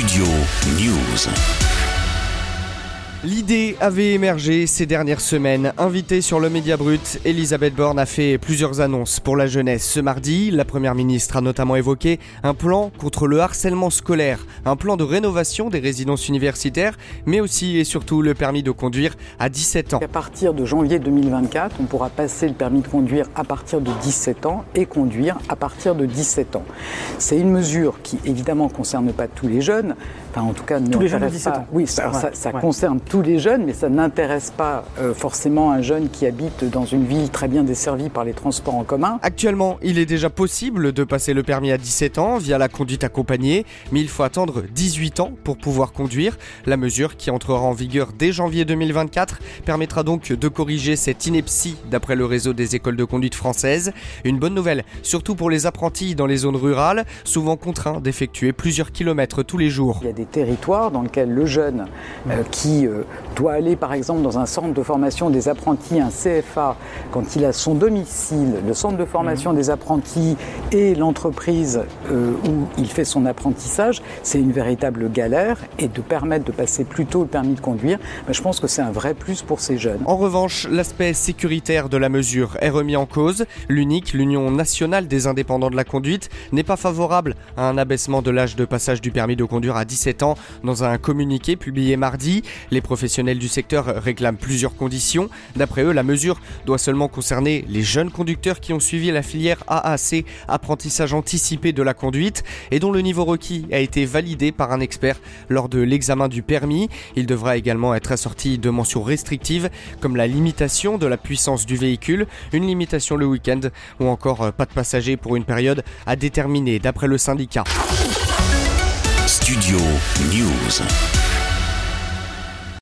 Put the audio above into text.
Studio News. L'idée avait émergé ces dernières semaines. Invitée sur le Média Brut, Elisabeth Borne a fait plusieurs annonces pour la jeunesse. Ce mardi, la Première ministre a notamment évoqué un plan contre le harcèlement scolaire, un plan de rénovation des résidences universitaires, mais aussi et surtout le permis de conduire à 17 ans. À partir de janvier 2024, on pourra passer le permis de conduire à partir de 17 ans et conduire à partir de 17 ans. C'est une mesure qui évidemment ne concerne pas tous les jeunes, enfin en tout cas ne tous les jeunes de intéresse 17 pas. ans. Oui, ça, Ouais, ça- ça ouais. concerne tous les jeunes, mais ça n'intéresse pas euh, forcément un jeune qui habite dans une ville très bien desservie par les transports en commun. Actuellement, il est déjà possible de passer le permis à 17 ans via la conduite accompagnée, mais il faut attendre 18 ans pour pouvoir conduire. La mesure qui entrera en vigueur dès janvier 2024 permettra donc de corriger cette ineptie d'après le réseau des écoles de conduite françaises. Une bonne nouvelle, surtout pour les apprentis dans les zones rurales, souvent contraints d'effectuer plusieurs kilomètres tous les jours. Il y a des territoires dans lesquels le jeune euh, qui euh, doit aller par exemple dans un centre de formation des apprentis, un CFA, quand il a son domicile, le centre de formation des apprentis et l'entreprise euh, où il fait son apprentissage, c'est une véritable galère et de permettre de passer plus tôt le permis de conduire, ben, je pense que c'est un vrai plus pour ces jeunes. En revanche, l'aspect sécuritaire de la mesure est remis en cause. L'UNIC, l'Union nationale des indépendants de la conduite, n'est pas favorable à un abaissement de l'âge de passage du permis de conduire à 17 ans. Dans un communiqué publié mardi, les professionnels du secteur réclament plusieurs conditions. D'après eux, la mesure doit seulement concerner les jeunes conducteurs qui ont suivi la filière AAC, apprentissage anticipé de la conduite, et dont le niveau requis a été validé par un expert lors de l'examen du permis. Il devra également être assorti de mentions restrictives comme la limitation de la puissance du véhicule, une limitation le week-end ou encore euh, pas de passagers pour une période à déterminer d'après le syndicat. Studio News.